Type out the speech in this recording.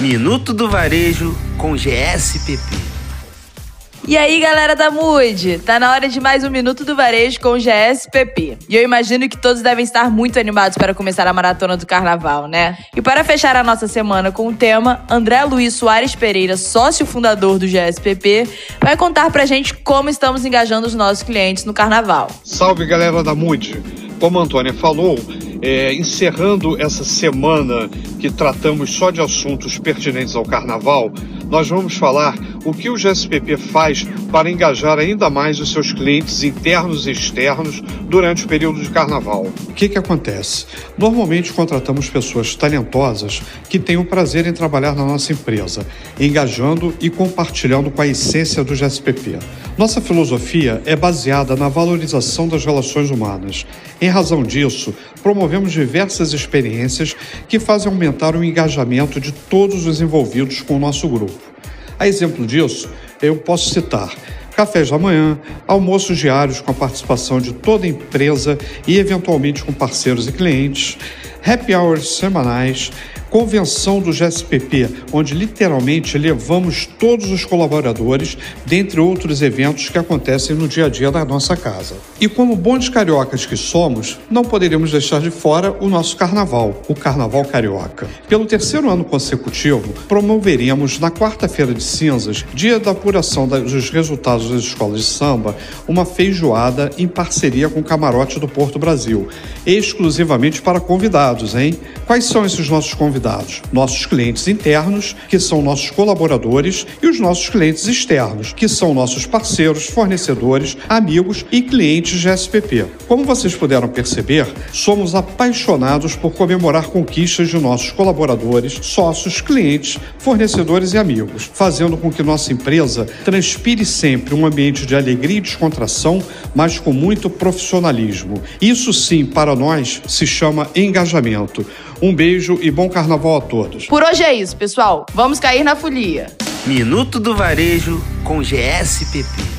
Minuto do Varejo com GSPP. E aí, galera da Mood? Tá na hora de mais um Minuto do Varejo com o GSPP. E eu imagino que todos devem estar muito animados para começar a maratona do carnaval, né? E para fechar a nossa semana com o tema, André Luiz Soares Pereira, sócio fundador do GSPP, vai contar pra gente como estamos engajando os nossos clientes no carnaval. Salve, galera da Mood! Como a Antônia falou, é, encerrando essa semana que tratamos só de assuntos pertinentes ao carnaval, nós vamos falar o que o GSPP faz para engajar ainda mais os seus clientes internos e externos durante o período de carnaval. O que, que acontece? Normalmente contratamos pessoas talentosas que têm o prazer em trabalhar na nossa empresa, engajando e compartilhando com a essência do GSPP. Nossa filosofia é baseada na valorização das relações humanas. Em razão disso, promovemos diversas experiências que fazem aumentar o engajamento de todos os envolvidos com o nosso grupo. A exemplo disso, eu posso citar cafés da manhã, almoços diários com a participação de toda a empresa e eventualmente com parceiros e clientes, happy hours semanais, convenção do GSPP, onde literalmente levamos todos os colaboradores, dentre outros eventos que acontecem no dia a dia da nossa casa. E como bons cariocas que somos, não poderíamos deixar de fora o nosso carnaval, o Carnaval Carioca. Pelo terceiro ano consecutivo, promoveremos na quarta-feira de cinzas, dia da apuração dos resultados das escolas de samba, uma feijoada em parceria com o Camarote do Porto Brasil, exclusivamente para convidados, hein? Quais são esses nossos convidados? Convidados? Nossos clientes internos, que são nossos colaboradores, e os nossos clientes externos, que são nossos parceiros, fornecedores, amigos e clientes de SPP. Como vocês puderam perceber, somos apaixonados por comemorar conquistas de nossos colaboradores, sócios, clientes, fornecedores e amigos, fazendo com que nossa empresa transpire sempre um ambiente de alegria e descontração, mas com muito profissionalismo. Isso sim, para nós, se chama engajamento. Um beijo e bom carnaval a todos. Por hoje é isso, pessoal. Vamos cair na folia. Minuto do Varejo com GSPP.